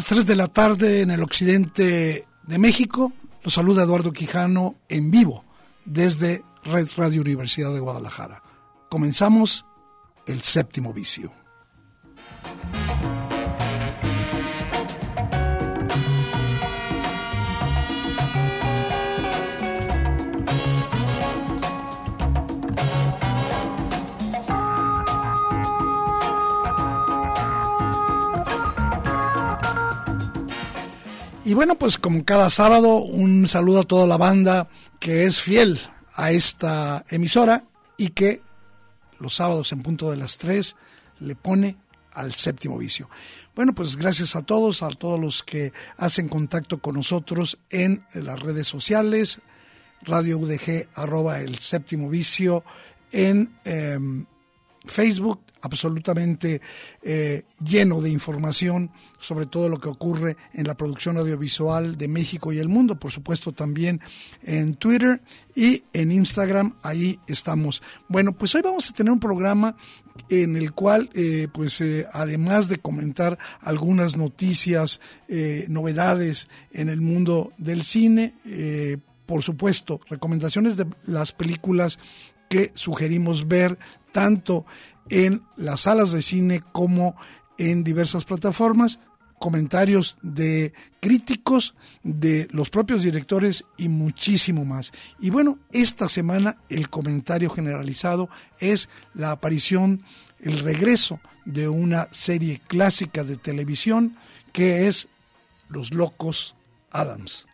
Las 3 de la tarde en el occidente de México, los saluda Eduardo Quijano en vivo desde Red Radio Universidad de Guadalajara. Comenzamos el séptimo vicio. Y bueno, pues como cada sábado, un saludo a toda la banda que es fiel a esta emisora y que los sábados en punto de las 3 le pone al séptimo vicio. Bueno, pues gracias a todos, a todos los que hacen contacto con nosotros en las redes sociales, Radio UDG, arroba el séptimo vicio, en em, Facebook, absolutamente eh, lleno de información sobre todo lo que ocurre en la producción audiovisual de México y el mundo, por supuesto también en Twitter y en Instagram, ahí estamos. Bueno, pues hoy vamos a tener un programa en el cual, eh, pues eh, además de comentar algunas noticias, novedades en el mundo del cine, por supuesto, recomendaciones de las películas que sugerimos ver tanto en las salas de cine como en diversas plataformas, comentarios de críticos, de los propios directores y muchísimo más. Y bueno, esta semana el comentario generalizado es la aparición, el regreso de una serie clásica de televisión que es Los Locos Adams.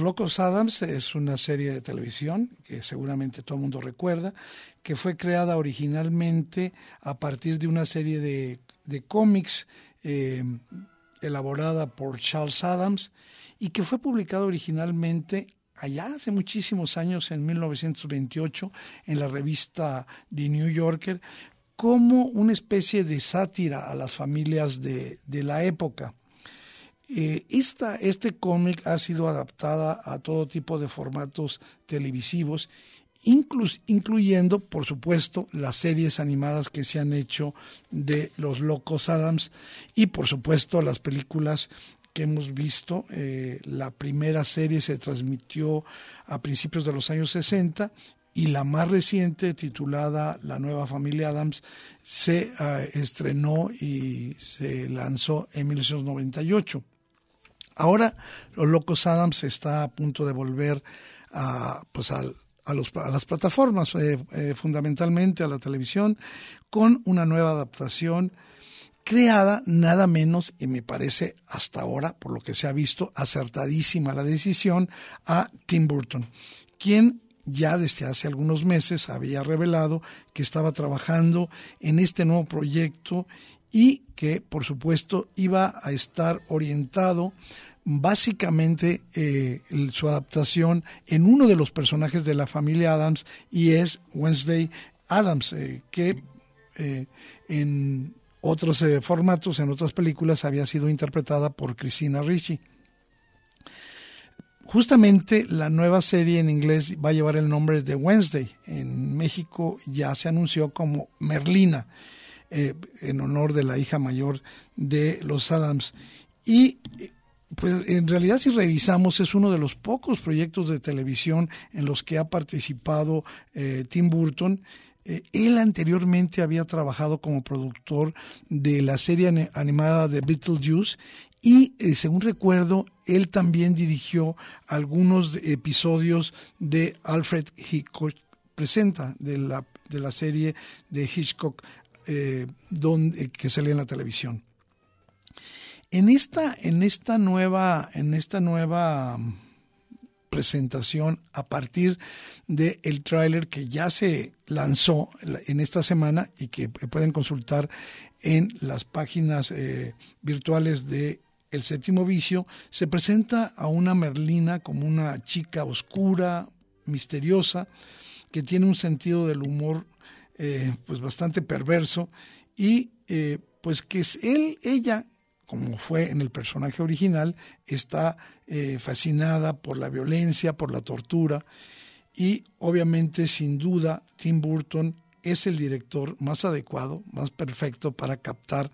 Locos Adams es una serie de televisión que seguramente todo el mundo recuerda, que fue creada originalmente a partir de una serie de, cómics eh, elaborada por Charles Adams y que fue publicada originalmente allá hace muchísimos años, en 1928, en la revista The New Yorker, como una especie de sátira a las familias de la época. Eh, este cómic ha sido adaptada a todo tipo de formatos televisivos, incluyendo, por supuesto, las series animadas que se han hecho de Los Locos Adams y, por supuesto, las películas que hemos visto. Eh, la primera serie se transmitió a principios de los años 60 y la más reciente, titulada La nueva familia Adams, se ah, estrenó y se lanzó en 1998. Ahora Los Locos Adams está a punto de volver a, pues a, las plataformas, eh, eh, fundamentalmente a la televisión, con una nueva adaptación creada nada menos, y me parece hasta ahora, por lo que se ha visto, acertadísima la decisión, a Tim Burton, quien ya desde hace algunos meses había revelado que estaba trabajando en este nuevo proyecto y que por supuesto iba a estar orientado básicamente eh, su adaptación en uno de los personajes de la familia Adams y es Wednesday Adams, eh, que eh, en otros formatos, en otras películas, había sido interpretada por Christina Ricci. justamente la nueva serie en inglés va a llevar el nombre de Wednesday. En México ya se anunció como Merlina, en honor de la hija mayor de los Adams. Y pues en realidad si revisamos es uno de los pocos proyectos de televisión en los que ha participado eh, Tim Burton. Eh, él anteriormente había trabajado como productor de la serie animada de Beetlejuice y eh, según recuerdo, él también dirigió algunos episodios de Alfred Hitchcock Presenta, de la, de la serie de Hitchcock donde, que salía en la televisión. En esta, en esta nueva, en esta nueva mm, presentación a partir del el tráiler que ya se lanzó en esta semana y que pueden consultar en las páginas eh, virtuales de El Séptimo Vicio, se presenta a una Merlina como una chica oscura, misteriosa, que tiene un sentido del humor eh, pues bastante perverso y eh, pues que es él, ella como fue en el personaje original, está eh, fascinada por la violencia, por la tortura y obviamente sin duda Tim Burton es el director más adecuado, más perfecto para captar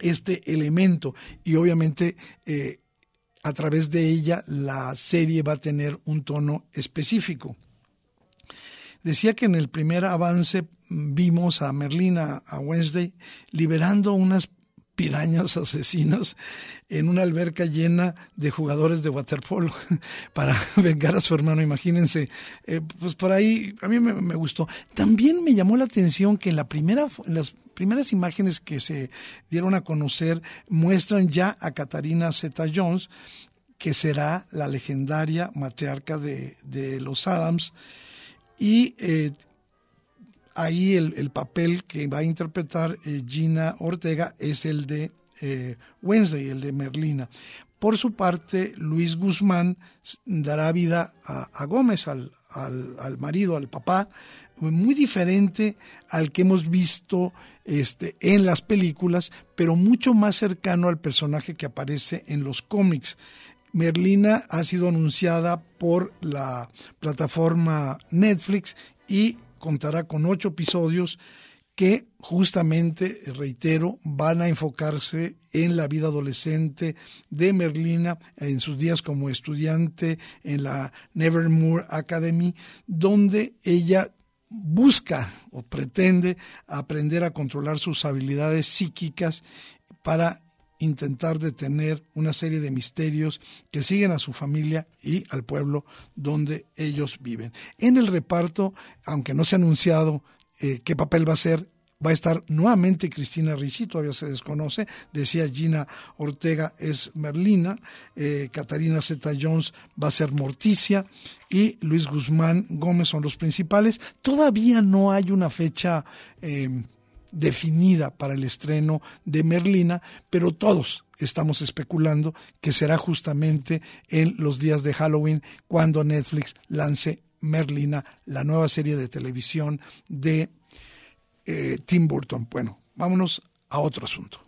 este elemento y obviamente eh, a través de ella la serie va a tener un tono específico. Decía que en el primer avance vimos a Merlina, a Wednesday, liberando unas pirañas asesinas en una alberca llena de jugadores de waterpolo para vengar a su hermano, imagínense. Eh, pues por ahí a mí me, gustó. También me llamó la atención que en, la primera, las primeras imágenes que se dieron a conocer muestran ya a Katarina Zeta Jones, que será la legendaria matriarca de, de los Adams. Y eh, ahí el, papel que va a interpretar eh, Gina Ortega es el de eh, Wednesday, el de Merlina. Por su parte, Luis Guzmán dará vida a, Gómez, al, al, marido, al papá, muy diferente al que hemos visto este, en las películas, pero mucho más cercano al personaje que aparece en los cómics. Merlina ha sido anunciada por la plataforma Netflix y contará con ocho episodios que justamente, reitero, van a enfocarse en la vida adolescente de Merlina en sus días como estudiante en la Nevermore Academy, donde ella busca o pretende aprender a controlar sus habilidades psíquicas para intentar detener una serie de misterios que siguen a su familia y al pueblo donde ellos viven. En el reparto, aunque no se ha anunciado eh, qué papel va a ser, va a estar nuevamente Cristina Ricci, todavía se desconoce, decía Gina Ortega es Merlina, eh, Catarina Zeta Jones va a ser Morticia y Luis Guzmán Gómez son los principales. Todavía no hay una fecha eh, definida para el estreno de Merlina, pero todos estamos especulando que será justamente en los días de Halloween cuando Netflix lance Merlina, la nueva serie de televisión de eh, Tim Burton. Bueno, vámonos a otro asunto.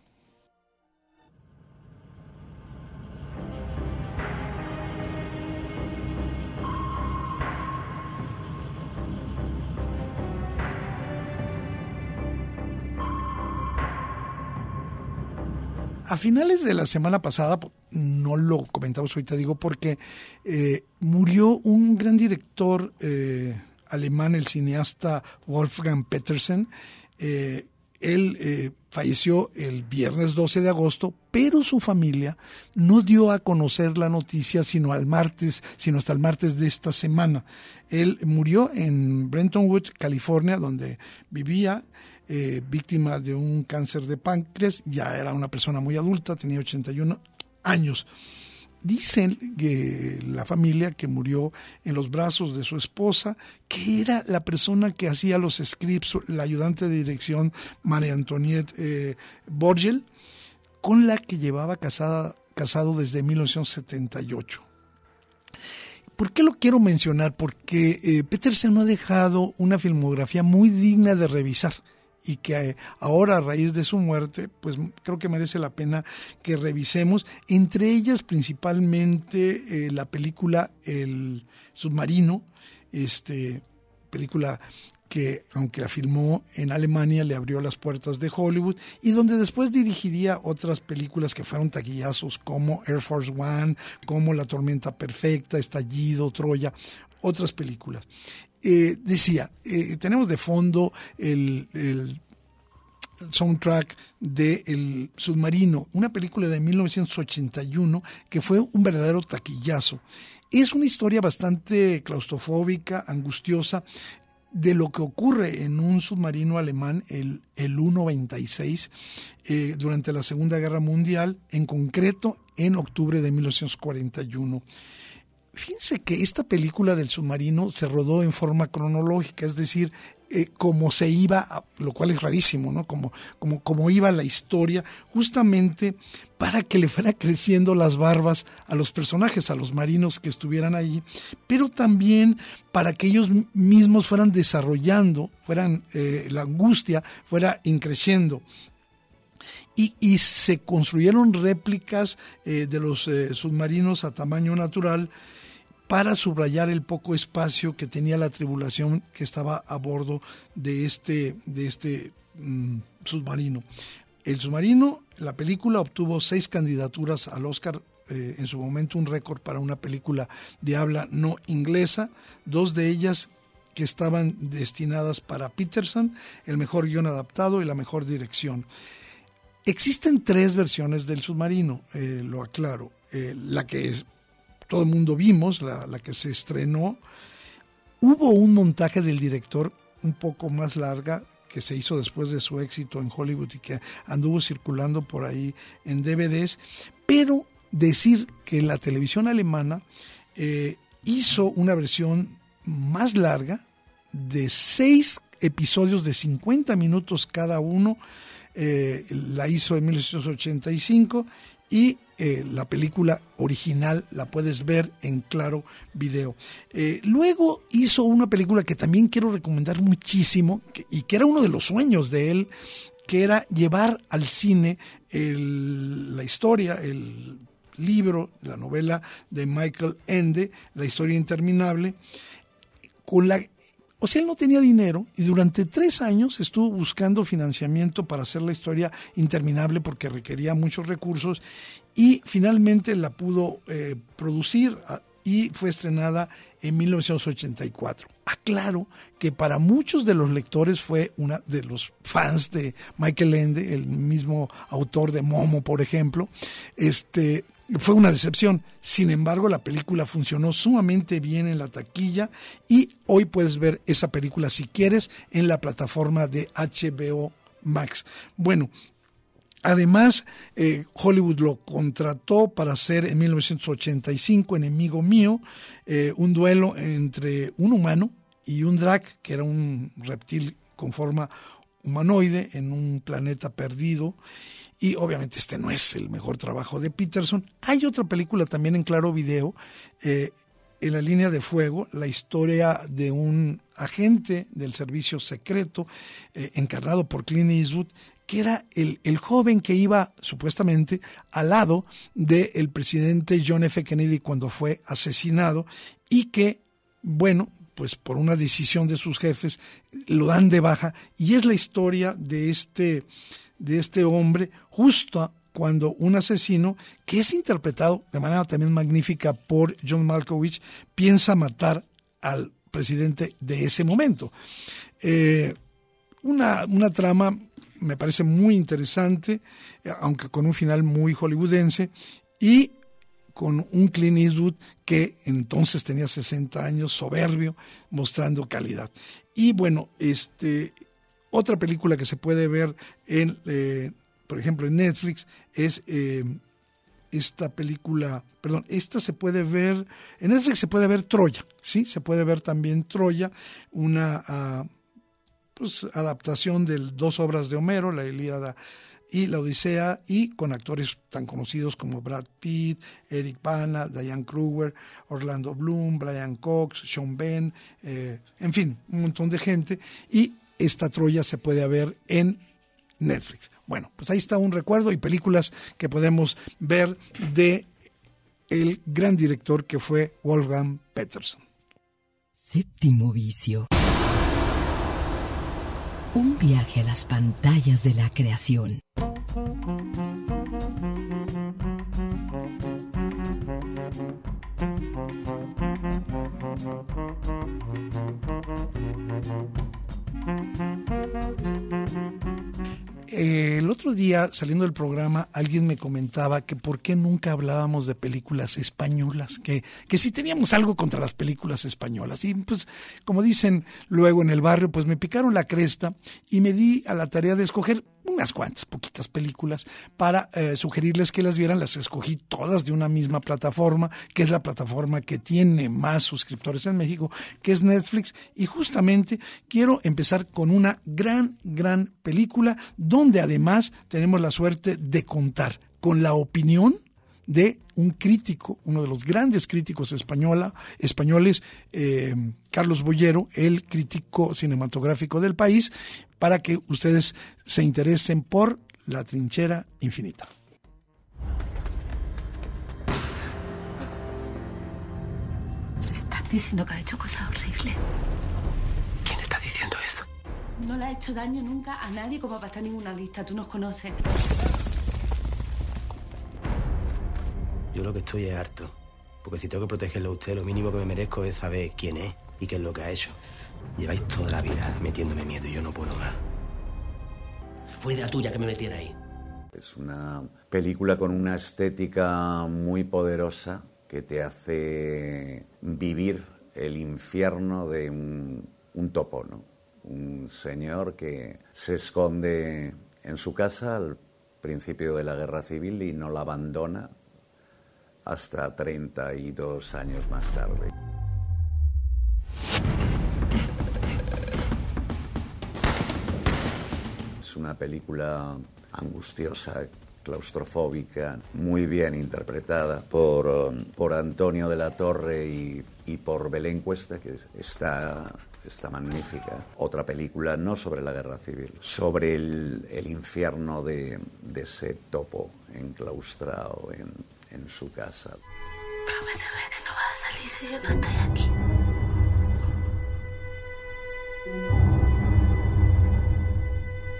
A finales de la semana pasada, no lo comentamos ahorita, digo, porque eh, murió un gran director eh, alemán, el cineasta Wolfgang Petersen. Eh, él falleció el viernes 12 de agosto, pero su familia no dio a conocer la noticia sino al martes, sino hasta el martes de esta semana. Él murió en Brenton California, donde vivía. Eh, víctima de un cáncer de páncreas, ya era una persona muy adulta, tenía 81 años. Dicen que la familia que murió en los brazos de su esposa, que era la persona que hacía los scripts, la ayudante de dirección María Antoniette eh, Borgel, con la que llevaba casada, casado desde 1978. ¿Por qué lo quiero mencionar? Porque eh, Petersen ha dejado una filmografía muy digna de revisar y que ahora a raíz de su muerte, pues creo que merece la pena que revisemos, entre ellas principalmente eh, la película El submarino, este película que aunque la filmó en Alemania le abrió las puertas de Hollywood y donde después dirigiría otras películas que fueron taquillazos como Air Force One, como La Tormenta Perfecta, Estallido, Troya, otras películas. Eh, decía, eh, tenemos de fondo el, el soundtrack de El Submarino, una película de 1981 que fue un verdadero taquillazo. Es una historia bastante claustrofóbica, angustiosa, de lo que ocurre en un submarino alemán, el, el U-96, eh, durante la Segunda Guerra Mundial, en concreto en octubre de 1941. Fíjense que esta película del submarino se rodó en forma cronológica, es decir, eh, como se iba, lo cual es rarísimo, ¿no? Como, iba la historia, justamente para que le fuera creciendo las barbas a los personajes, a los marinos que estuvieran allí, pero también para que ellos mismos fueran desarrollando, fueran eh, la angustia fuera increciendo. Y, y, se construyeron réplicas eh, de los submarinos a tamaño natural para subrayar el poco espacio que tenía la tribulación que estaba a bordo de este, de este mm, submarino. El submarino, la película obtuvo seis candidaturas al Oscar, eh, en su momento un récord para una película de habla no inglesa, dos de ellas que estaban destinadas para Peterson, el mejor guion adaptado y la mejor dirección. Existen tres versiones del submarino, eh, lo aclaro. Eh, la que es todo el mundo vimos, la, que se estrenó. Hubo un montaje del director un poco más larga que se hizo después de su éxito en Hollywood y que anduvo circulando por ahí en DVDs, pero decir que la televisión alemana eh, hizo una versión más larga de seis episodios de 50 minutos cada uno, eh, la hizo en 1985 y eh, la película original la puedes ver en Claro Video. Eh, luego hizo una película que también quiero recomendar muchísimo y que era uno de los sueños de él, que era llevar al cine la historia, el libro, la novela de Michael Ende, La historia interminable, con la o sea, él no tenía dinero y durante tres años estuvo buscando financiamiento para hacer la historia interminable porque requería muchos recursos y finalmente la pudo eh, producir ah, y fue estrenada en 1984. Aclaro que para muchos de los lectores fue una de los fans de Michael Ende, el mismo autor de Momo, por ejemplo, este, fue una decepción. Sin embargo, la película funcionó sumamente bien en la taquilla y hoy puedes ver esa película si quieres en la plataforma de HBO Max. Bueno, Además, eh, Hollywood lo contrató para hacer en 1985, Enemigo Mío, eh, un duelo entre un humano y un drag, que era un reptil con forma humanoide en un planeta perdido. Y obviamente este no es el mejor trabajo de Peterson. Hay otra película también en claro video, eh, en la línea de fuego, la historia de un agente del servicio secreto eh, encarnado por Clint Eastwood, que era el, el, joven que iba supuestamente al lado del presidente John F. Kennedy cuando fue asesinado y que, bueno, pues por una decisión de sus jefes lo dan de baja y es la historia de este de este hombre justo cuando un asesino, que es interpretado de manera también magnífica por John Malkovich, piensa matar al presidente de ese momento. Eh, una, una trama me parece muy interesante, aunque con un final muy hollywoodense, y con un Clint Eastwood que entonces tenía 60 años, soberbio, mostrando calidad. Y bueno, este, otra película que se puede ver en, eh, por ejemplo, en Netflix es eh, esta película, perdón, esta se puede ver, en Netflix se puede ver Troya, ¿sí? Se puede ver también Troya, una pues, adaptación de dos obras de Homero, la Ilíada y la Odisea, y con actores tan conocidos como Brad Pitt, Eric Bana, Diane Kruger, Orlando Bloom, Brian Cox, Sean Penn, eh, en fin, un montón de gente. Y esta Troya se puede ver en Netflix. Bueno, pues ahí está un recuerdo y películas que podemos ver de el gran director que fue Wolfgang Peterson. Séptimo vicio. Un viaje a las pantallas de la creación. Eh, el otro día, saliendo del programa, alguien me comentaba que por qué nunca hablábamos de películas españolas, que, que si teníamos algo contra las películas españolas. Y pues, como dicen luego en el barrio, pues me picaron la cresta y me di a la tarea de escoger unas cuantas, poquitas películas para eh, sugerirles que las vieran. Las escogí todas de una misma plataforma, que es la plataforma que tiene más suscriptores en México, que es Netflix. Y justamente quiero empezar con una gran, gran película donde además tenemos la suerte de contar con la opinión de un crítico, uno de los grandes críticos española, españoles, eh, Carlos Boyero, el crítico cinematográfico del país, para que ustedes se interesen por la trinchera infinita. Se está diciendo que ha hecho cosas horribles. ¿Quién está diciendo eso? No le ha hecho daño nunca a nadie como para estar en ninguna lista. Tú nos conoces. Yo lo que estoy es harto. Porque si tengo que protegerlo a usted, lo mínimo que me merezco es saber quién es y qué es lo que ha hecho. Lleváis toda la vida metiéndome miedo y yo no puedo más. Fue idea tuya que me metiera ahí. Es una película con una estética muy poderosa que te hace vivir el infierno de un, un topo, ¿no? Un señor que se esconde en su casa al principio de la guerra civil y no la abandona hasta 32 años más tarde. Es una película angustiosa, claustrofóbica, muy bien interpretada por, um, por Antonio de la Torre y, y por Belén Cuesta, que está, está magnífica. Otra película no sobre la guerra civil, sobre el, infierno de, de ese topo enclaustrado en, en su casa. Prométeme que no vas a salir si yo no estoy aquí.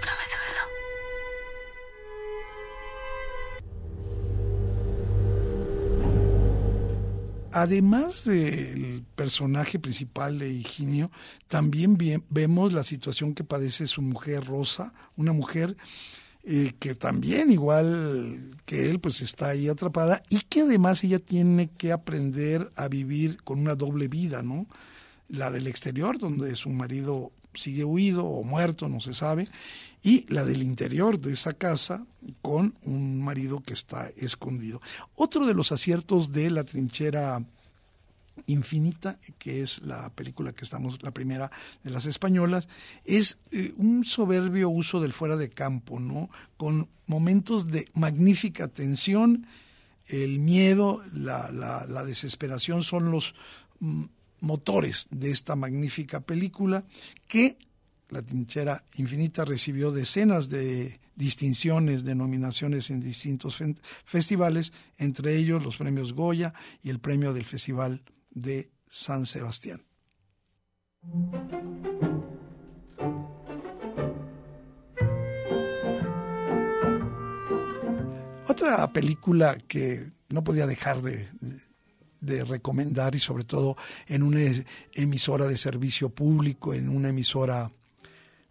Prométemelo. Además del personaje principal de Higinio, también vemos la situación que padece su mujer Rosa, una mujer eh, que también, igual que él, pues está ahí atrapada y que además ella tiene que aprender a vivir con una doble vida, ¿no? La del exterior, donde su marido sigue huido o muerto, no se sabe, y la del interior de esa casa con un marido que está escondido. Otro de los aciertos de la trinchera Infinita, que es la película que estamos, la primera de las españolas, es eh, un soberbio uso del fuera de campo, ¿no? Con momentos de magnífica tensión, el miedo, la, desesperación son los mm, motores de esta magnífica película que la trinchera infinita recibió decenas de distinciones, de nominaciones en distintos fe- festivales, entre ellos los premios Goya y el premio del Festival de San Sebastián. Otra película que no podía dejar de, recomendar y sobre todo en una emisora de servicio público, en una emisora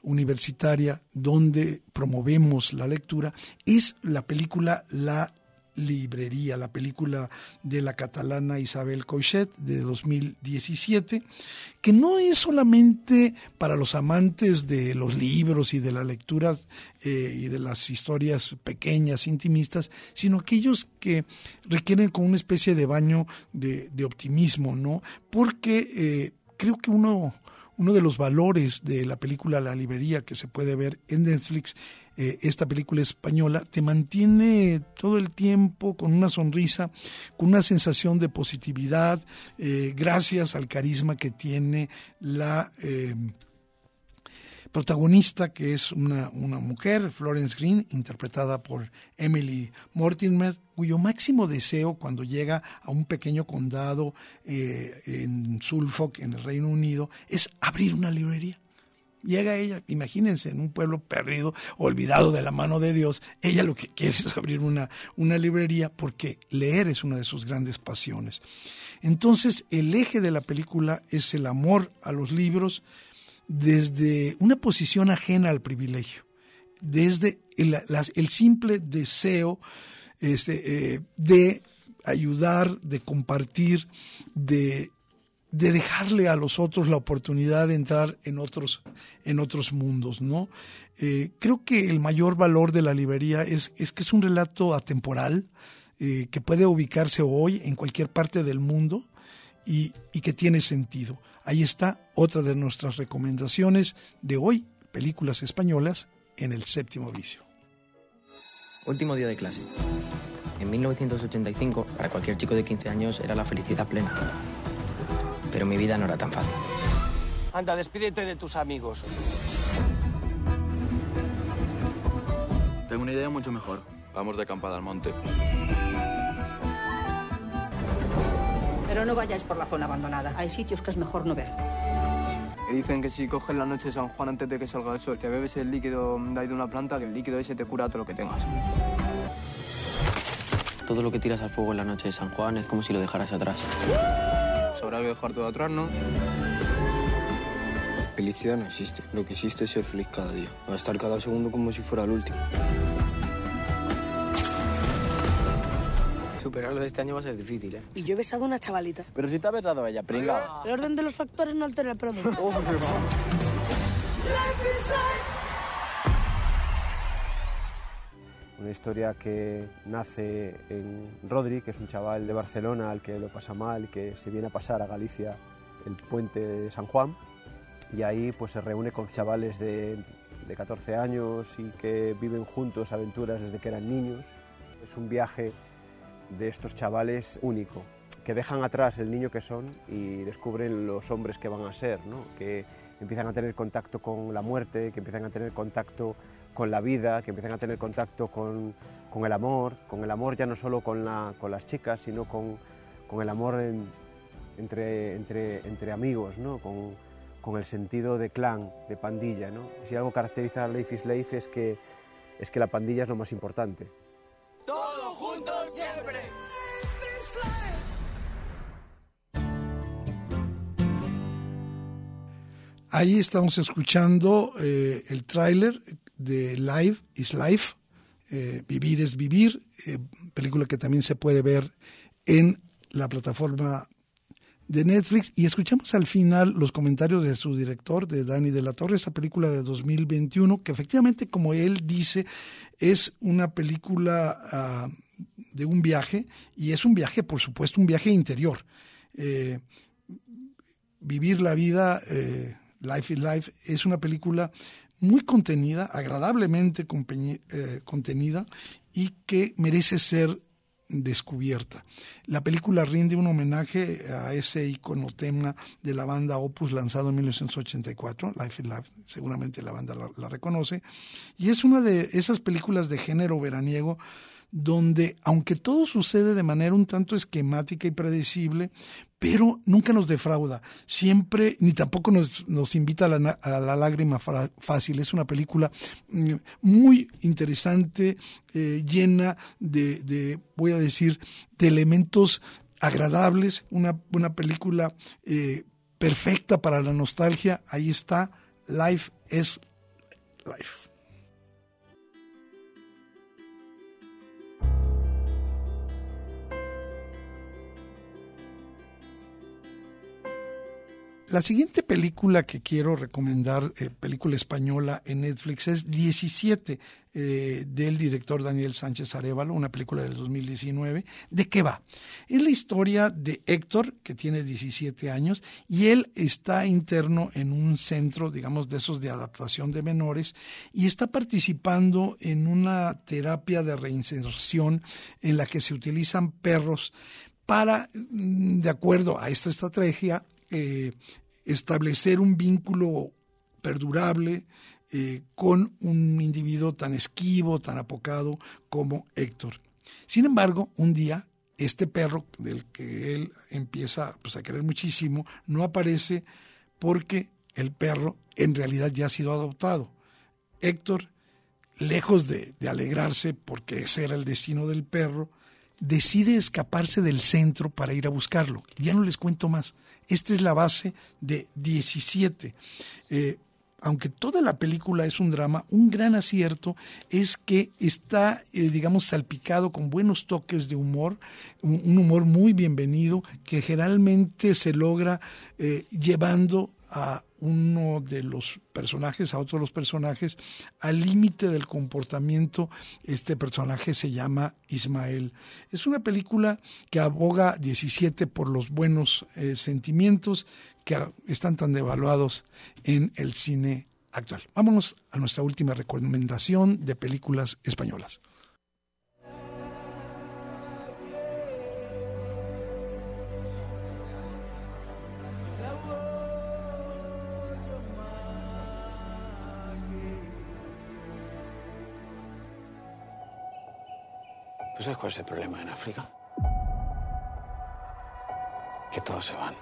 universitaria donde promovemos la lectura, es la película La librería, la película de la catalana Isabel Coixet de 2017, que no es solamente para los amantes de los libros y de la lectura eh, y de las historias pequeñas, intimistas, sino aquellos que requieren como una especie de baño de, optimismo, ¿no? Porque eh, creo que uno, uno de los valores de la película La librería que se puede ver en Netflix eh, esta película española te mantiene todo el tiempo con una sonrisa, con una sensación de positividad, eh, gracias al carisma que tiene la eh, protagonista, que es una, una mujer, Florence Green, interpretada por Emily Mortimer, cuyo máximo deseo cuando llega a un pequeño condado eh, en Suffolk, en el Reino Unido, es abrir una librería. Llega ella, imagínense, en un pueblo perdido, olvidado de la mano de Dios, ella lo que quiere es abrir una, una librería porque leer es una de sus grandes pasiones. Entonces, el eje de la película es el amor a los libros desde una posición ajena al privilegio, desde el, simple deseo este, eh, de ayudar, de compartir, de, de, dejarle a los otros la oportunidad de entrar en otros, en otros mundos, ¿no? Eh, creo que el mayor valor de la librería es, es que es un relato atemporal, eh, que puede ubicarse hoy en cualquier parte del mundo y, y que tiene sentido. Ahí está otra de nuestras recomendaciones de hoy, películas españolas en el séptimo vicio. Último día de clase. En 1985, para cualquier chico de 15 años era la felicidad plena. Pero mi vida no era tan fácil. Anda, despídete de tus amigos. Tengo una idea mucho mejor. Vamos de acampada al monte. Pero no vayáis por la zona abandonada. Hay sitios que es mejor no ver. Dicen que si coges la noche de San Juan antes de que salga el sol, te bebes el líquido de ahí de una planta, que el líquido ese te cura todo lo que tengas. Todo lo que tiras al fuego en la noche de San Juan es como si lo dejaras atrás. Pues habrá que dejar todo atrás, ¿no? Felicidad no existe. Lo que existe es ser feliz cada día. Va a estar cada segundo como si fuera el último. Superarlo de este año va a ser difícil, ¿eh? Y yo he besado a una chavalita. Pero si te ha besado ella, pringado. El orden de los factores no altera el producto. Una historia que nace en Rodri, que es un chaval de Barcelona al que lo pasa mal, que se viene a pasar a Galicia el puente de San Juan y ahí pues se reúne con chavales de, de 14 años y que viven juntos aventuras desde que eran niños. Es un viaje de estos chavales único, que dejan atrás el niño que son y descubren los hombres que van a ser, ¿no? que empiezan a tener contacto con la muerte, que empiezan a tener contacto con la vida, que empiezan a tener contacto con, con el amor, con el amor ya no solo con, la, con las chicas, sino con, con el amor en, entre, entre, entre amigos, ¿no? con, el sentido de clan, de pandilla. ¿no? Si algo caracteriza a Life is es que, es que la pandilla es lo más importante. Todos juntos siempre. Ahí estamos escuchando eh, el tráiler de Live is Life, eh, Vivir es Vivir, eh, película que también se puede ver en la plataforma de Netflix y escuchamos al final los comentarios de su director, de Dani de la Torre, esa película de 2021, que efectivamente, como él dice, es una película uh, de un viaje y es un viaje, por supuesto, un viaje interior. Eh, vivir la vida, eh, Life is Life, es una película muy contenida, agradablemente eh, contenida y que merece ser descubierta. La película rinde un homenaje a ese icono tema de la banda Opus lanzado en 1984, Life Life, seguramente la banda la, la reconoce, y es una de esas películas de género veraniego donde, aunque todo sucede de manera un tanto esquemática y predecible, pero nunca nos defrauda, siempre, ni tampoco nos, nos invita a la, lágrima fácil. Es una película muy interesante, eh, llena de, de, voy a decir, de elementos agradables, una, una película eh, perfecta para la nostalgia. Ahí está, Life is Life. La siguiente película que quiero recomendar, eh, película española en Netflix, es 17 eh, del director Daniel Sánchez Arevalo, una película del 2019. ¿De qué va? Es la historia de Héctor, que tiene 17 años, y él está interno en un centro, digamos, de esos de adaptación de menores, y está participando en una terapia de reinserción en la que se utilizan perros para, de acuerdo a esta estrategia, eh, establecer un vínculo perdurable eh, con un individuo tan esquivo, tan apocado como Héctor. Sin embargo, un día este perro del que él empieza pues, a querer muchísimo no aparece porque el perro en realidad ya ha sido adoptado. Héctor, lejos de, de alegrarse porque ese era el destino del perro, decide escaparse del centro para ir a buscarlo. Ya no les cuento más. Esta es la base de 17. Eh, aunque toda la película es un drama, un gran acierto es que está, eh, digamos, salpicado con buenos toques de humor, un, humor muy bienvenido que generalmente se logra eh, llevando a uno de los personajes, a otro de los personajes, al límite del comportamiento. Este personaje se llama Ismael. Es una película que aboga 17 por los buenos eh, sentimientos que están tan devaluados en el cine actual. Vámonos a nuestra última recomendación de películas españolas. Sabes cuál es el problema en África? Que todos se van.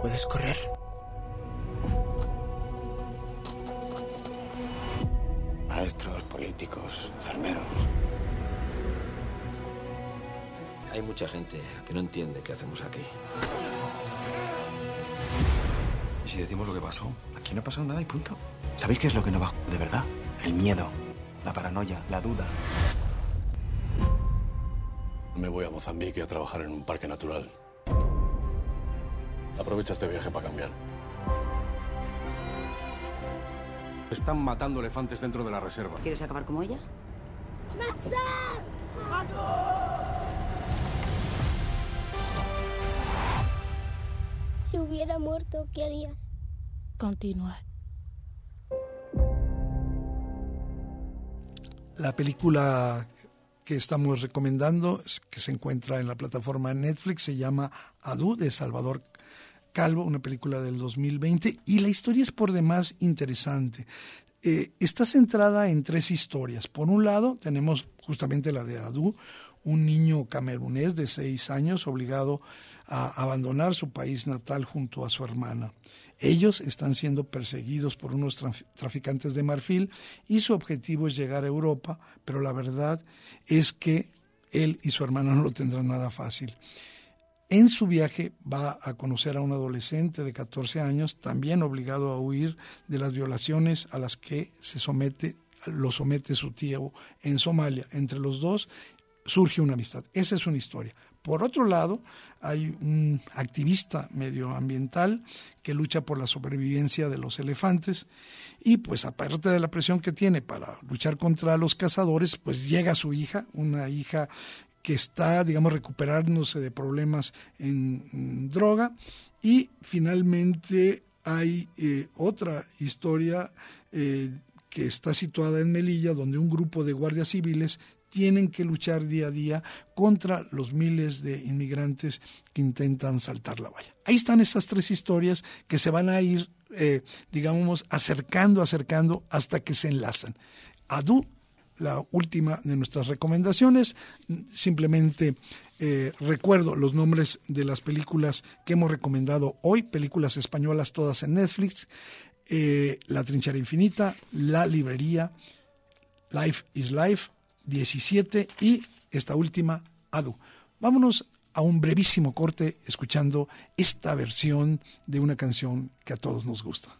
¿Puedes correr? Maestros, políticos, enfermeros. Hay mucha gente que no entiende qué hacemos aquí. ¿Y si decimos lo que pasó? Aquí no ha pasado nada y punto. ¿Sabéis qué es lo que no va de verdad? El miedo la paranoia, la duda. Me voy a Mozambique a trabajar en un parque natural. Aprovecha este viaje para cambiar. Están matando elefantes dentro de la reserva. ¿Quieres acabar como ella? Si hubiera muerto, ¿qué harías? Continuar. La película que estamos recomendando, que se encuentra en la plataforma Netflix, se llama Adu de Salvador Calvo, una película del 2020, y la historia es por demás interesante. Eh, está centrada en tres historias. Por un lado, tenemos justamente la de Adu, un niño camerunés de seis años obligado a abandonar su país natal junto a su hermana. Ellos están siendo perseguidos por unos traficantes de marfil y su objetivo es llegar a Europa, pero la verdad es que él y su hermana no lo tendrán nada fácil. En su viaje va a conocer a un adolescente de 14 años, también obligado a huir de las violaciones a las que se somete, lo somete su tío en Somalia. Entre los dos surge una amistad. Esa es una historia. Por otro lado, hay un activista medioambiental que lucha por la supervivencia de los elefantes y pues aparte de la presión que tiene para luchar contra los cazadores, pues llega su hija, una hija que está, digamos, recuperándose de problemas en, droga y finalmente hay eh, otra historia eh, que está situada en Melilla, donde un grupo de guardias civiles tienen que luchar día a día contra los miles de inmigrantes que intentan saltar la valla. Ahí están estas tres historias que se van a ir, eh, digamos, acercando, acercando hasta que se enlazan. Adu, la última de nuestras recomendaciones, simplemente eh, recuerdo los nombres de las películas que hemos recomendado hoy, películas españolas todas en Netflix, eh, La trinchera infinita, La librería, Life is Life, 17 y esta última, Adu. Vámonos a un brevísimo corte escuchando esta versión de una canción que a todos nos gusta.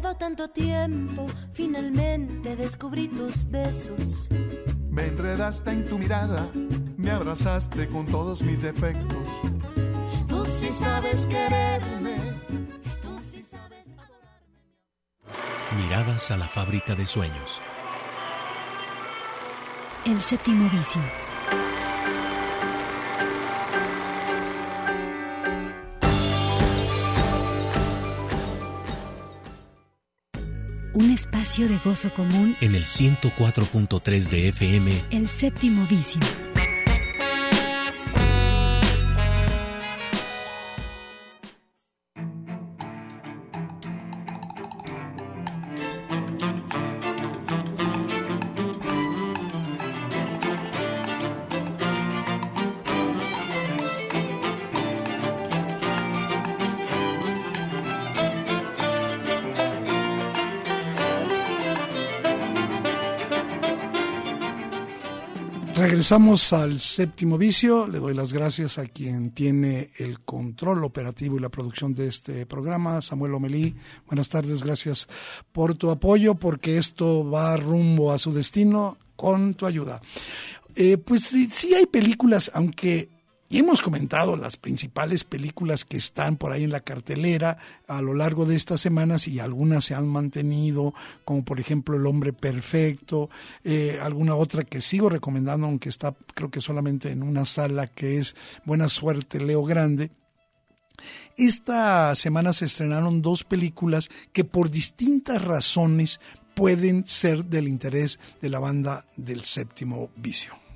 Pasado tanto tiempo, finalmente descubrí tus besos. Me enredaste en tu mirada, me abrazaste con todos mis defectos. Tú sí sabes quererme, tú sí sabes Miradas a la fábrica de sueños. El séptimo vicio. Un espacio de gozo común en el 104.3 de FM. El séptimo vicio. Regresamos al séptimo vicio. Le doy las gracias a quien tiene el control operativo y la producción de este programa, Samuel Omelí. Buenas tardes, gracias por tu apoyo, porque esto va rumbo a su destino con tu ayuda. Eh, pues sí, sí hay películas, aunque y hemos comentado las principales películas que están por ahí en la cartelera a lo largo de estas semanas y algunas se han mantenido, como por ejemplo El hombre perfecto, eh, alguna otra que sigo recomendando, aunque está creo que solamente en una sala que es Buena Suerte Leo Grande. Esta semana se estrenaron dos películas que por distintas razones pueden ser del interés de la banda del séptimo vicio.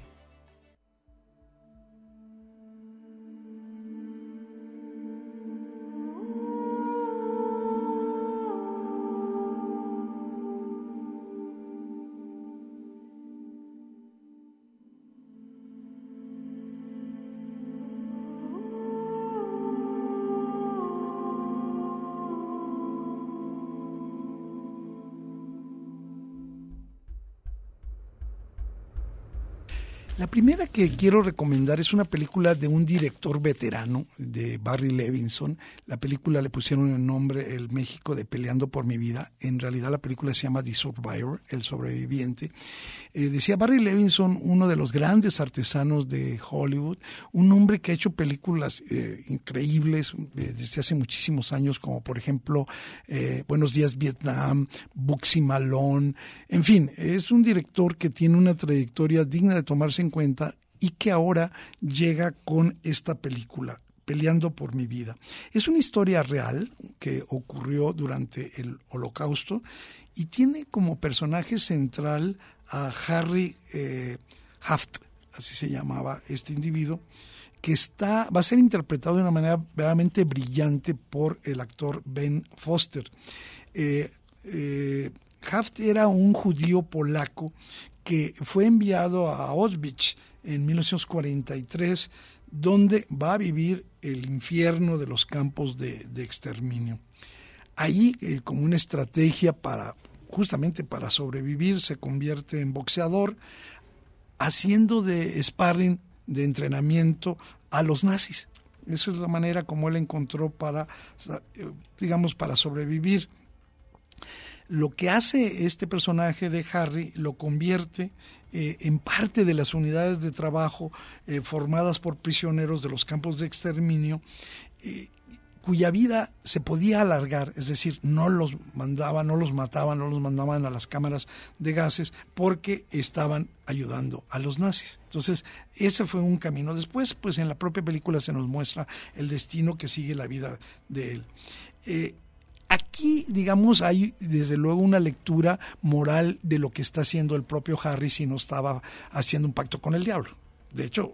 Primera que quiero recomendar es una película de un director veterano, de Barry Levinson. La película le pusieron el nombre El México de Peleando por mi vida. En realidad la película se llama The Survivor, El Sobreviviente. Eh, decía Barry Levinson, uno de los grandes artesanos de Hollywood, un hombre que ha hecho películas eh, increíbles eh, desde hace muchísimos años, como por ejemplo Buenos Días Vietnam, Buxy Malone. En fin, es un director que tiene una trayectoria digna de tomarse en cuenta y que ahora llega con esta película, Peleando por mi vida. Es una historia real que ocurrió durante el holocausto y tiene como personaje central a Harry eh, Haft, así se llamaba este individuo, que está, va a ser interpretado de una manera verdaderamente brillante por el actor Ben Foster. Eh, eh, Haft era un judío polaco que fue enviado a Auschwitz en 1943, donde va a vivir el infierno de los campos de, exterminio. Ahí, eh, como una estrategia para justamente para sobrevivir, se convierte en boxeador, haciendo de sparring, de entrenamiento a los nazis. Esa es la manera como él encontró para, digamos, para sobrevivir. Lo que hace este personaje de Harry lo convierte eh, en parte de las unidades de trabajo eh, formadas por prisioneros de los campos de exterminio, eh, cuya vida se podía alargar, es decir, no los mandaban, no los mataban, no los mandaban a las cámaras de gases porque estaban ayudando a los nazis. Entonces, ese fue un camino. Después, pues en la propia película se nos muestra el destino que sigue la vida de él. Aquí, digamos, hay desde luego una lectura moral de lo que está haciendo el propio Harry si no estaba haciendo un pacto con el diablo. De hecho,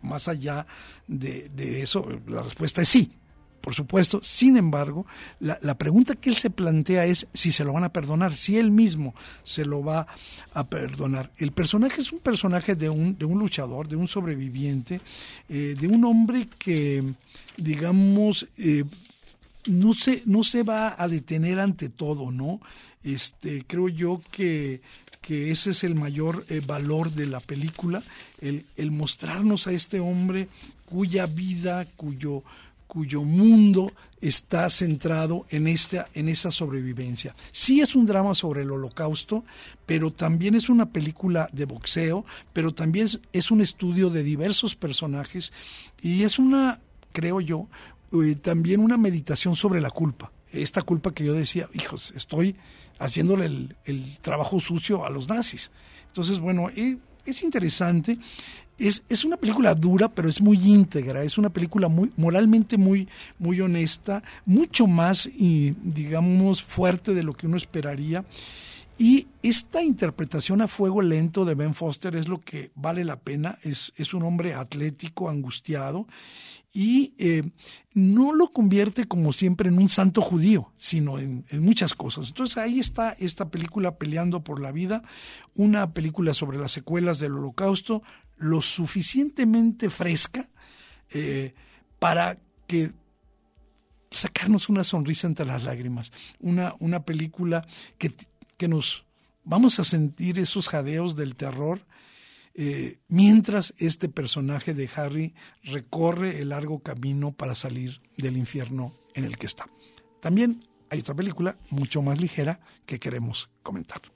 más allá de, eso, la respuesta es sí, por supuesto. Sin embargo, la, la, pregunta que él se plantea es si se lo van a perdonar, si él mismo se lo va a perdonar. El personaje es un personaje de un, de un luchador, de un sobreviviente, eh, de un hombre que, digamos, eh, no se, no se va a detener ante todo, ¿no? Este, creo yo que, que ese es el mayor eh, valor de la película, el, el, mostrarnos a este hombre cuya vida, cuyo, cuyo mundo está centrado en, esta, en esa sobrevivencia. Sí es un drama sobre el holocausto, pero también es una película de boxeo, pero también es, es un estudio de diversos personajes y es una, creo yo, eh, también una meditación sobre la culpa. Esta culpa que yo decía, hijos, estoy haciéndole el, trabajo sucio a los nazis. Entonces, bueno, y es interesante. Es, es, una película dura, pero es muy íntegra, es una película muy moralmente muy, muy honesta, mucho más, y, digamos, fuerte de lo que uno esperaría. Y esta interpretación a fuego lento de Ben Foster es lo que vale la pena. Es, es un hombre atlético, angustiado, y eh, no lo convierte como siempre en un santo judío, sino en, muchas cosas. Entonces ahí está esta película peleando por la vida, una película sobre las secuelas del holocausto, lo suficientemente fresca eh, para que sacarnos una sonrisa entre las lágrimas, una, una película que, que nos vamos a sentir esos jadeos del terror, eh, mientras este personaje de Harry recorre el largo camino para salir del infierno en el que está. También hay otra película mucho más ligera que queremos comentar.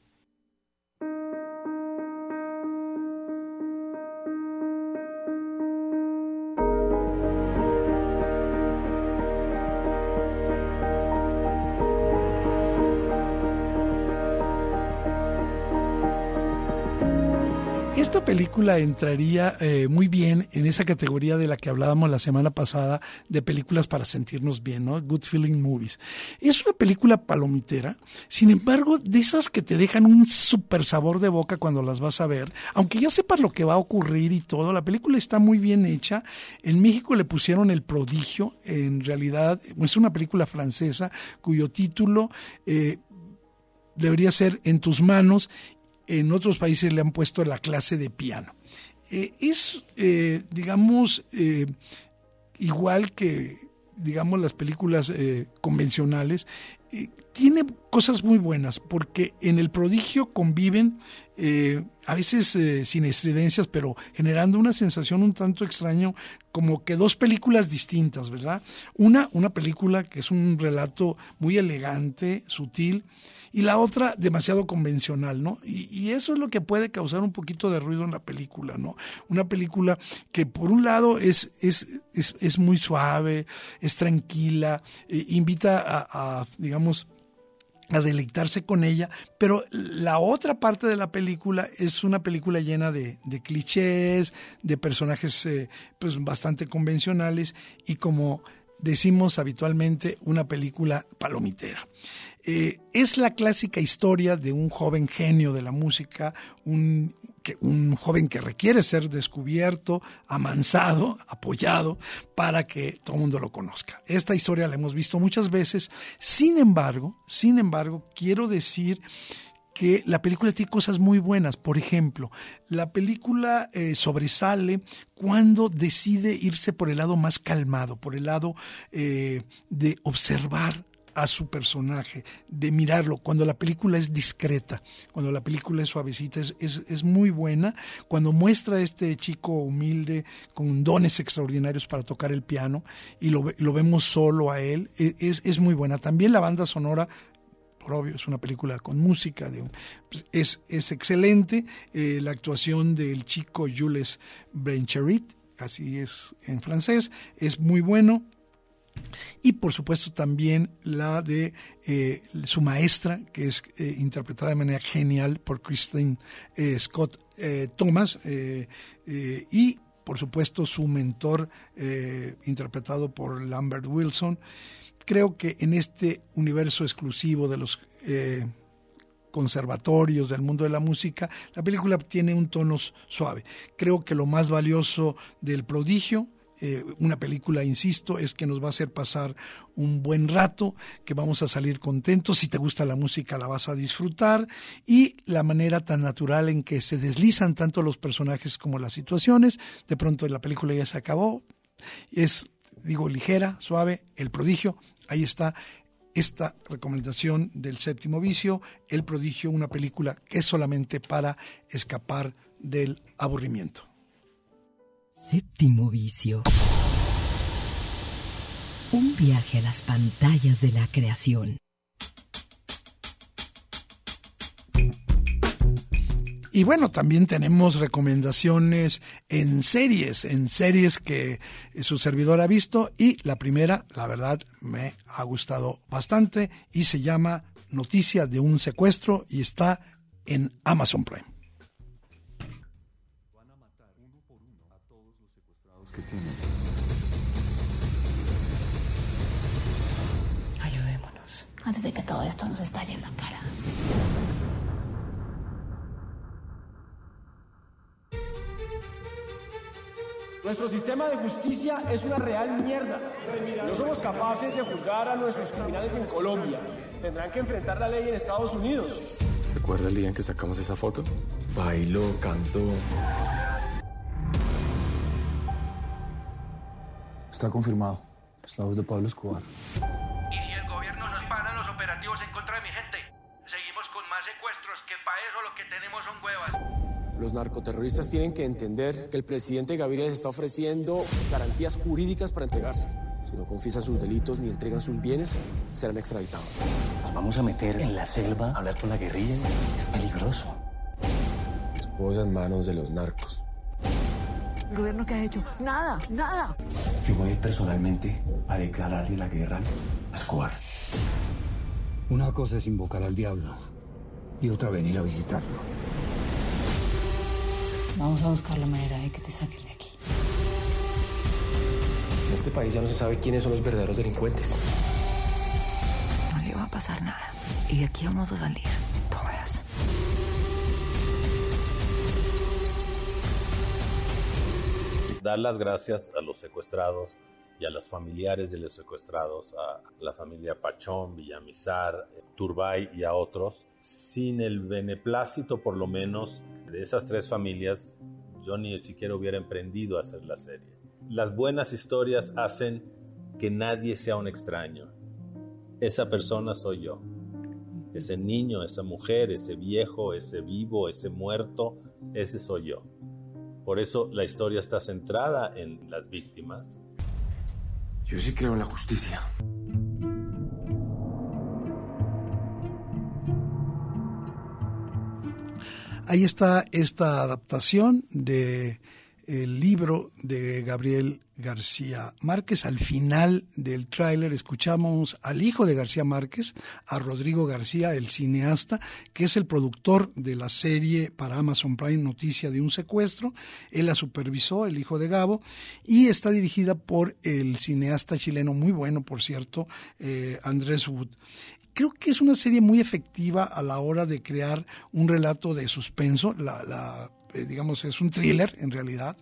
Película entraría eh, muy bien en esa categoría de la que hablábamos la semana pasada de películas para sentirnos bien, ¿no? Good Feeling Movies. Es una película palomitera, sin embargo, de esas que te dejan un súper sabor de boca cuando las vas a ver, aunque ya sepas lo que va a ocurrir y todo, la película está muy bien hecha. En México le pusieron El Prodigio, en realidad es una película francesa cuyo título... Eh, debería ser en tus manos en otros países le han puesto la clase de piano. Eh, es, eh, digamos, eh, igual que, digamos, las películas convencionales, tiene cosas muy buenas, porque en el prodigio conviven a veces sin estridencias, pero generando una sensación un tanto extraño, como que dos películas distintas, ¿verdad? Una, una película que es un relato muy elegante, sutil, y la otra demasiado convencional, ¿no? Y, eso es lo que puede causar un poquito de ruido en la película, ¿no? Una película que por un lado es, es, es, es muy suave, es tranquila, eh, invita a, digamos, a deleitarse con ella, pero la otra parte de la película es una película llena de, de clichés, de personajes eh, pues bastante convencionales y como decimos habitualmente, una película palomitera. Eh, es la clásica historia de un joven genio de la música, un, un joven que requiere ser descubierto, amansado, apoyado, para que todo el mundo lo conozca. Esta historia la hemos visto muchas veces. Sin embargo, sin embargo, quiero decir que la película tiene cosas muy buenas. Por ejemplo, la película eh, sobresale cuando decide irse por el lado más calmado, por el lado eh, de observar a su personaje, de mirarlo, cuando la película es discreta, cuando la película es suavecita, es, es, muy buena, cuando muestra a este chico humilde con dones extraordinarios para tocar el piano y lo, lo vemos solo a él, e, es, es muy buena. También la banda sonora por obvio, es una película con música, de pues, es, es excelente. Eh, la actuación del chico Jules Brencherit, así es en francés, es muy bueno. Y por supuesto también la de eh, su maestra, que es eh, interpretada de manera genial por Christine eh, Scott Thomas, y por supuesto su mentor, interpretado por Lambert Wilson. Creo que en este universo exclusivo de los conservatorios del mundo de la música, la película tiene un tono suave. Creo que lo más valioso del prodigio eh, una película, insisto, es que nos va a hacer pasar un buen rato, que vamos a salir contentos, si te gusta la música la vas a disfrutar. Y la manera tan natural en que se deslizan tanto los personajes como las situaciones, de pronto la película ya se acabó, es, digo, ligera, suave, el prodigio, ahí está esta recomendación del séptimo vicio, El prodigio, una película que es solamente para escapar del aburrimiento. Séptimo vicio. Un viaje a las pantallas de la creación. Y bueno, también tenemos recomendaciones en series, en series que su servidor ha visto y la primera, la verdad, me ha gustado bastante y se llama Noticia de un secuestro y está en Amazon Prime. Que tienen. Ayudémonos antes de que todo esto nos estalle en la cara. Nuestro sistema de justicia es una real mierda. No somos capaces de juzgar a nuestros criminales en Colombia, tendrán que enfrentar la ley en Estados Unidos. ¿Se acuerda el día en que sacamos esa foto? Bailó, cantó. Está confirmado. Es la voz de Pablo Escobar. ¿Y si el gobierno nos para los operativos en contra de mi gente? Seguimos con más secuestros, que para eso lo que tenemos son huevas. Los narcoterroristas tienen que entender que el presidente Gaviria les está ofreciendo garantías jurídicas para entregarse. Si no confiesan sus delitos ni entregan sus bienes, serán extraditados. Nos vamos a meter en la selva a hablar con la guerrilla. Es peligroso. Esposa en manos de los narcos. ¿El gobierno qué ha hecho? Nada, nada. Yo voy a ir personalmente a declararle la guerra a Escobar. Una cosa es invocar al diablo y otra venir a visitarlo. Vamos a buscar la manera de que te saquen de aquí. En este país ya no se sabe quiénes son los verdaderos delincuentes. No le va a pasar nada. Y de aquí vamos a salir. Dar las gracias a los secuestrados y a los familiares de los secuestrados, a la familia Pachón, Villamizar, Turbay y a otros. Sin el beneplácito, por lo menos, de esas tres familias, yo ni siquiera hubiera emprendido a hacer la serie. Las buenas historias hacen que nadie sea un extraño. Esa persona soy yo. Ese niño, esa mujer, ese viejo, ese vivo, ese muerto, ese soy yo. Por eso la historia está centrada en las víctimas. Yo sí creo en la justicia. Ahí está esta adaptación de el libro de Gabriel García Márquez. Al final del tráiler escuchamos al hijo de García Márquez, a Rodrigo García, el cineasta, que es el productor de la serie para Amazon Prime Noticia de un secuestro. Él la supervisó, el hijo de Gabo, y está dirigida por el cineasta chileno, muy bueno, por cierto, eh, Andrés Wood creo que es una serie muy efectiva a la hora de crear un relato de suspenso. La, la eh, digamos, es un thriller en realidad.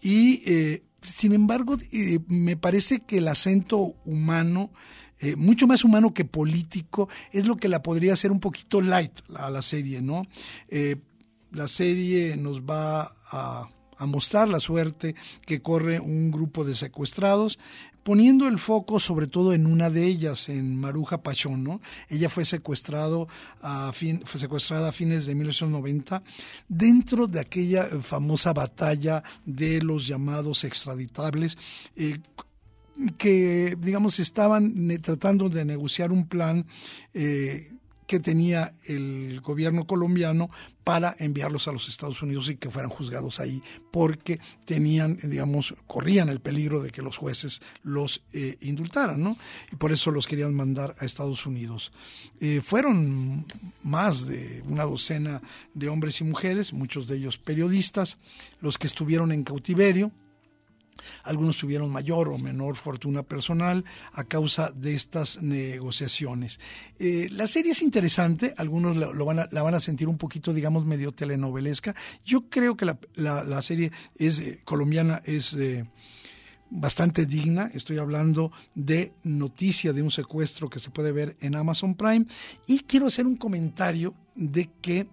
Y eh, sin embargo, eh, me parece que el acento humano, eh, mucho más humano que político, es lo que la podría hacer un poquito light a la serie, ¿no? Eh, la serie nos va a, a mostrar la suerte que corre un grupo de secuestrados poniendo el foco sobre todo en una de ellas, en Maruja Pachón, ¿no? Ella fue secuestrado a fin, fue secuestrada a fines de 1990 dentro de aquella famosa batalla de los llamados extraditables. Eh, que digamos estaban tratando de negociar un plan eh, que tenía el gobierno colombiano para enviarlos a los Estados Unidos y que fueran juzgados ahí, porque tenían, digamos, corrían el peligro de que los jueces los eh, indultaran, ¿no? Y por eso los querían mandar a Estados Unidos. Eh, fueron más de una docena de hombres y mujeres, muchos de ellos periodistas, los que estuvieron en cautiverio, algunos tuvieron mayor o menor fortuna personal a causa de estas negociaciones. Eh, la serie es interesante, algunos lo, van a, la van a sentir un poquito, digamos, medio telenovelesca. Yo creo que la, serie es eh, colombiana es eh, bastante digna. Estoy hablando de noticia de un secuestro que se puede ver en Amazon Prime. Y quiero hacer un comentario de que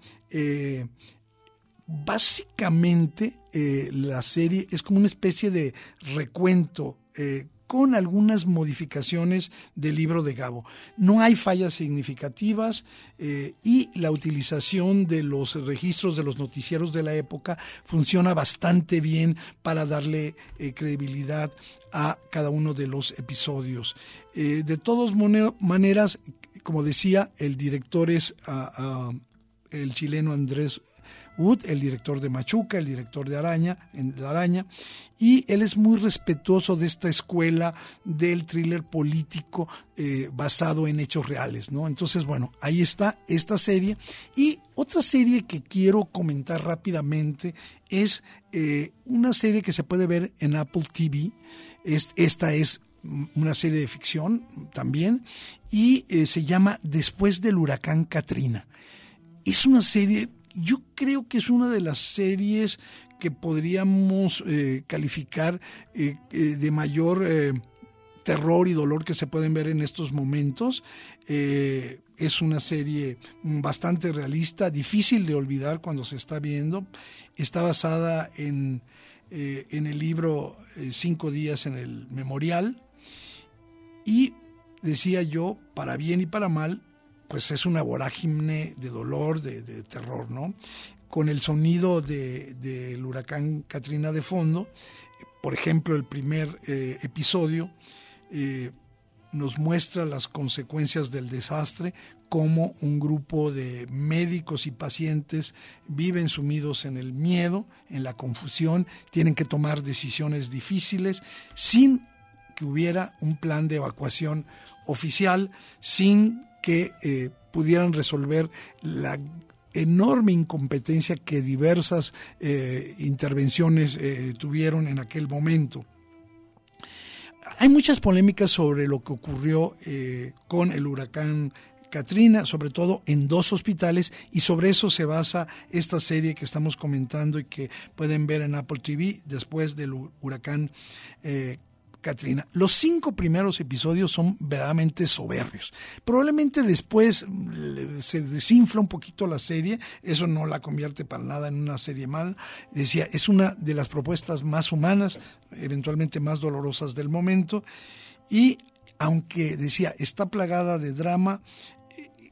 básicamente eh, la serie es como una especie de recuento eh, con algunas modificaciones del libro de Gabo. No hay fallas significativas eh, y la utilización de los registros de los noticieros de la época funciona bastante bien para darle credibilidad a cada uno de los episodios. De todas maneras, como decía, el director es uh, uh, el chileno Andrés Wood, el director de Machuca, el director de Araña, en La Araña, y él es muy respetuoso de esta escuela del thriller político eh, basado en hechos reales, ¿no? Entonces, bueno, ahí está esta serie. Y otra serie que quiero comentar rápidamente es eh, una serie que se puede ver en Apple TV. esta es una serie de ficción también y eh, se llama Después del huracán Katrina. Es una serie, yo creo que es una de las series que podríamos eh, calificar eh, de mayor terror y dolor que se pueden ver en estos momentos. es una serie bastante realista, difícil de olvidar cuando se está viendo. Está basada en, en el libro Cinco días en el Memorial y decía yo, para bien y para mal, pues es una vorágine de dolor, de, terror, ¿no? Con el sonido del huracán Katrina de fondo, por ejemplo, el primer eh, episodio eh, nos muestra las consecuencias del desastre, cómo un grupo de médicos y pacientes viven sumidos en el miedo, en la confusión, tienen que tomar decisiones difíciles sin que hubiera un plan de evacuación oficial sin que eh, pudieran resolver la enorme incompetencia que diversas eh, intervenciones eh, tuvieron en aquel momento. Hay muchas polémicas sobre lo que ocurrió con el huracán Katrina, sobre todo en dos hospitales, y sobre eso se basa esta serie que estamos comentando y que pueden ver en Apple TV después del huracán Los cinco primeros episodios son verdaderamente soberbios. Probablemente después se desinfla un poquito la serie, eso no la convierte para nada en una serie mal. Decía, es una de las propuestas más humanas, eventualmente más dolorosas del momento. Y aunque decía, está plagada de drama,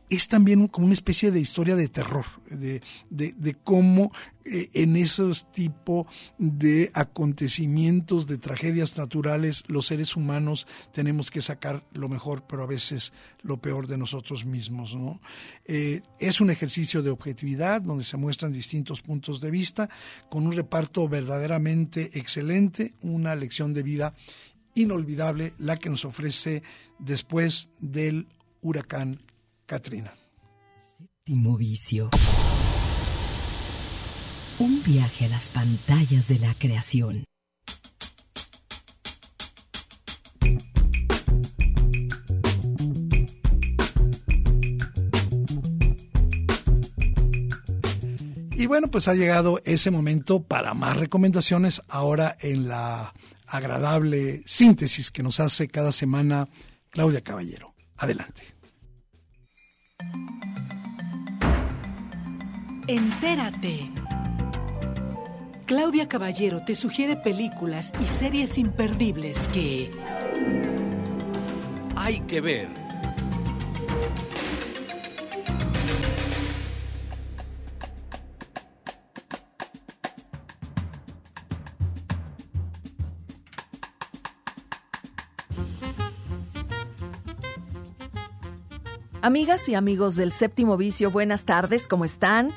es también como una especie de historia de terror, de, de, cómo eh, en esos tipos de acontecimientos, de tragedias naturales, los seres humanos tenemos que sacar lo mejor, pero a veces lo peor de nosotros mismos. ¿no? Eh, es un ejercicio de objetividad donde se muestran distintos puntos de vista, con un reparto verdaderamente excelente, una lección de vida inolvidable, la que nos ofrece después del huracán Katrina. Séptimo vicio. Un viaje a las pantallas de la creación. Y bueno, pues ha llegado ese momento para más recomendaciones ahora en la agradable síntesis que nos hace cada semana Claudia Caballero. Adelante. Entérate. Claudia Caballero te sugiere películas y series imperdibles que... Hay que ver. Amigas y amigos del séptimo vicio, buenas tardes, ¿cómo están?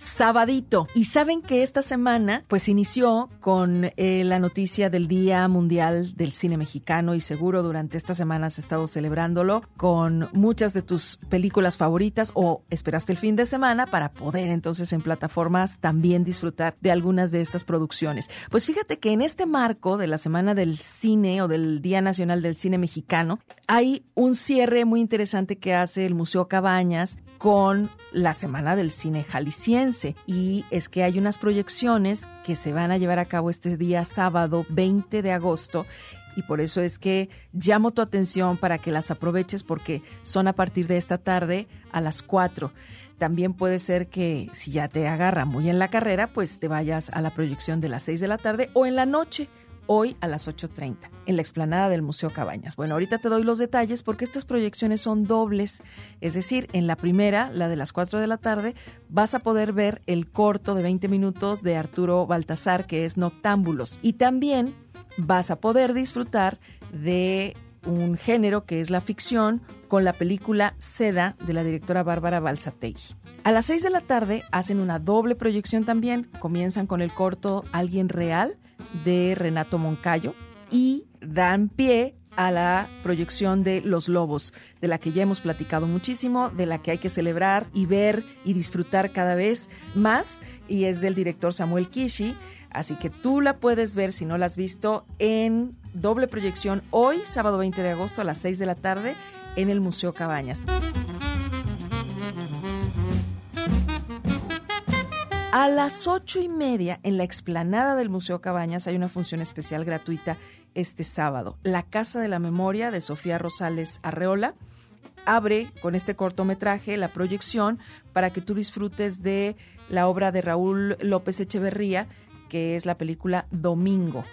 Sabadito. Y saben que esta semana pues inició con eh, la noticia del Día Mundial del Cine Mexicano y seguro durante esta semana has estado celebrándolo con muchas de tus películas favoritas o esperaste el fin de semana para poder entonces en plataformas también disfrutar de algunas de estas producciones. Pues fíjate que en este marco de la Semana del Cine o del Día Nacional del Cine Mexicano hay un cierre muy interesante que hace el Museo Cabañas con la Semana del Cine Jalisciense. Y es que hay unas proyecciones que se van a llevar a cabo este día sábado 20 de agosto y por eso es que llamo tu atención para que las aproveches porque son a partir de esta tarde a las 4. También puede ser que si ya te agarra muy en la carrera, pues te vayas a la proyección de las 6 de la tarde o en la noche hoy a las 8.30 en la explanada del Museo Cabañas. Bueno, ahorita te doy los detalles porque estas proyecciones son dobles, es decir, en la primera, la de las 4 de la tarde, vas a poder ver el corto de 20 minutos de Arturo Baltasar que es Noctámbulos y también vas a poder disfrutar de un género que es la ficción con la película Seda de la directora Bárbara Balsategui. A las 6 de la tarde hacen una doble proyección también. Comienzan con el corto Alguien Real de Renato Moncayo y dan pie a la proyección de Los Lobos, de la que ya hemos platicado muchísimo, de la que hay que celebrar y ver y disfrutar cada vez más, y es del director Samuel Kishi. Así que tú la puedes ver si no la has visto en doble proyección hoy, sábado 20 de agosto a las 6 de la tarde, en el Museo Cabañas. A las ocho y media, en la explanada del Museo Cabañas, hay una función especial gratuita este sábado. La Casa de la Memoria de Sofía Rosales Arreola abre con este cortometraje la proyección para que tú disfrutes de la obra de Raúl López Echeverría, que es la película Domingo.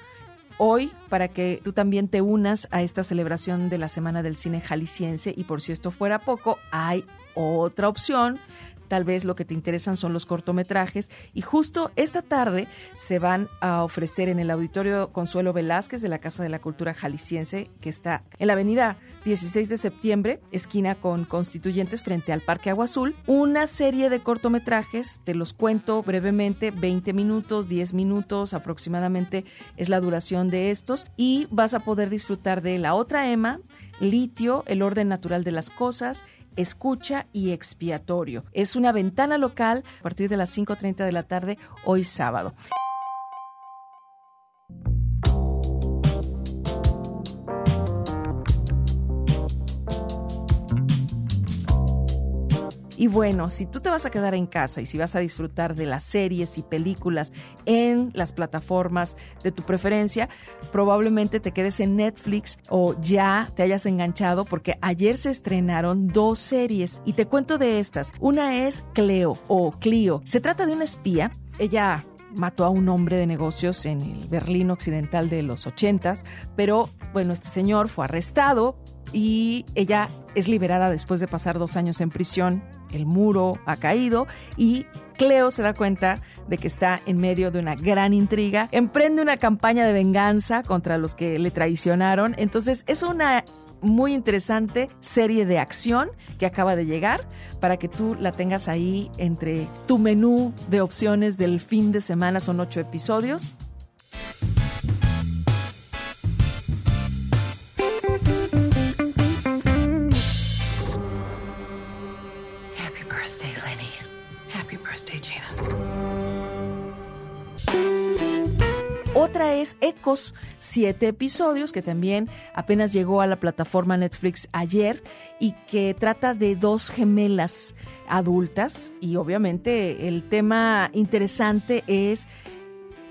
Hoy, para que tú también te unas a esta celebración de la Semana del Cine Jalisciense, y por si esto fuera poco, hay otra opción tal vez lo que te interesan son los cortometrajes y justo esta tarde se van a ofrecer en el auditorio Consuelo Velázquez de la Casa de la Cultura Jalisciense que está en la avenida 16 de septiembre, esquina con Constituyentes frente al Parque Agua Azul, una serie de cortometrajes, te los cuento brevemente, 20 minutos, 10 minutos aproximadamente es la duración de estos y vas a poder disfrutar de La otra Emma, Litio, El orden natural de las cosas, escucha y expiatorio. Es una ventana local a partir de las 5.30 de la tarde hoy sábado. Y bueno, si tú te vas a quedar en casa y si vas a disfrutar de las series y películas en las plataformas de tu preferencia, probablemente te quedes en Netflix o ya te hayas enganchado porque ayer se estrenaron dos series y te cuento de estas. Una es Cleo o Clio. Se trata de una espía. Ella mató a un hombre de negocios en el Berlín occidental de los 80, pero bueno, este señor fue arrestado y ella es liberada después de pasar dos años en prisión el muro ha caído y Cleo se da cuenta de que está en medio de una gran intriga, emprende una campaña de venganza contra los que le traicionaron, entonces es una muy interesante serie de acción que acaba de llegar para que tú la tengas ahí entre tu menú de opciones del fin de semana, son ocho episodios. Es Ecos, siete episodios, que también apenas llegó a la plataforma Netflix ayer y que trata de dos gemelas adultas. Y obviamente el tema interesante es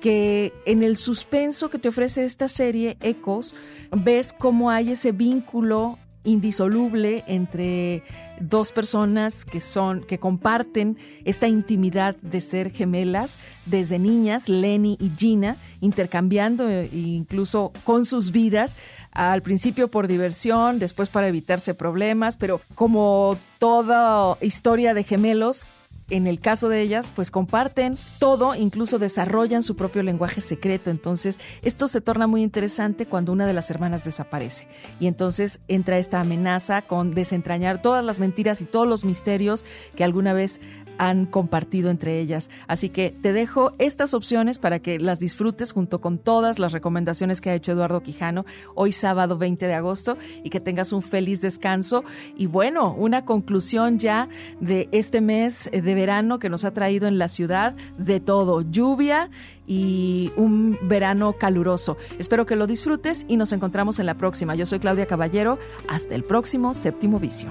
que en el suspenso que te ofrece esta serie, Ecos, ves cómo hay ese vínculo indisoluble entre dos personas que son que comparten esta intimidad de ser gemelas desde niñas, Lenny y Gina, intercambiando e incluso con sus vidas al principio por diversión, después para evitarse problemas, pero como toda historia de gemelos en el caso de ellas, pues comparten todo, incluso desarrollan su propio lenguaje secreto. Entonces, esto se torna muy interesante cuando una de las hermanas desaparece. Y entonces entra esta amenaza con desentrañar todas las mentiras y todos los misterios que alguna vez han compartido entre ellas. Así que te dejo estas opciones para que las disfrutes junto con todas las recomendaciones que ha hecho Eduardo Quijano hoy sábado 20 de agosto y que tengas un feliz descanso y bueno, una conclusión ya de este mes de verano que nos ha traído en la ciudad de todo, lluvia y un verano caluroso. Espero que lo disfrutes y nos encontramos en la próxima. Yo soy Claudia Caballero. Hasta el próximo séptimo vicio.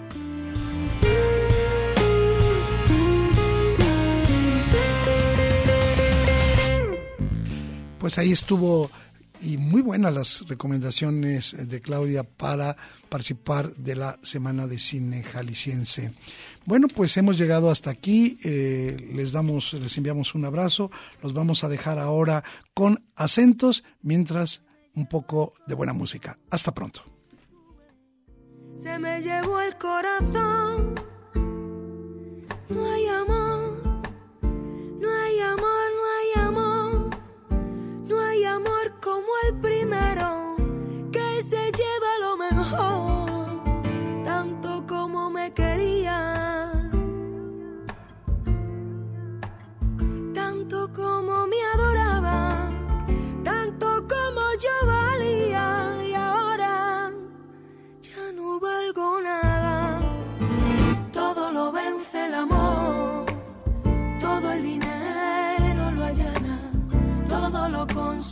Pues ahí estuvo y muy buenas las recomendaciones de Claudia para participar de la Semana de Cine Jalisciense. Bueno, pues hemos llegado hasta aquí. Eh, les damos, les enviamos un abrazo. Los vamos a dejar ahora con acentos mientras un poco de buena música. Hasta pronto. Se me llevó el corazón. No hay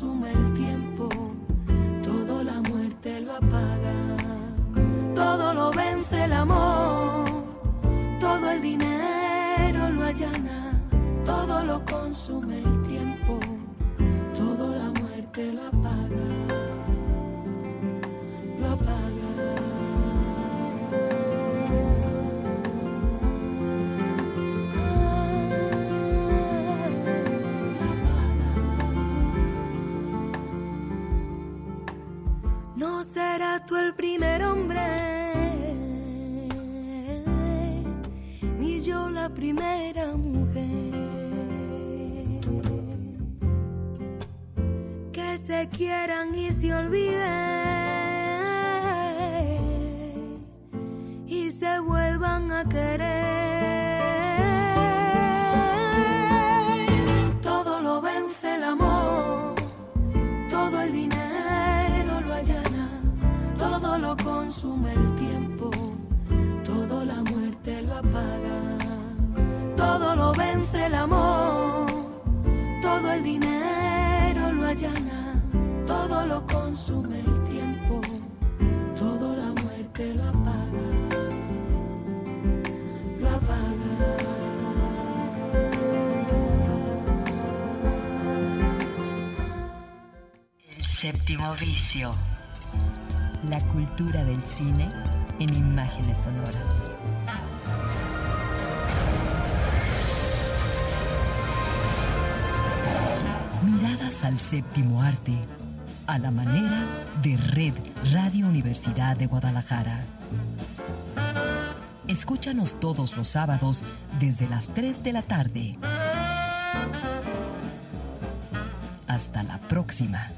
consuma el tiempo, todo la muerte lo apaga, todo lo vence el amor, todo el dinero lo allana, todo lo consume el tiempo, todo la muerte lo apaga. Tú el primer hombre, ni yo la primera mujer. Que se quieran y se olviden lo apaga. Todo lo vence el amor, todo el dinero lo allana, todo lo consume el tiempo, todo la muerte lo apaga. Lo apaga. El séptimo vicio. La cultura del cine en imágenes sonoras. Al séptimo arte, a la manera de Red Radio Universidad de Guadalajara. Escúchanos todos los sábados desde las 3 de la tarde. Hasta la próxima.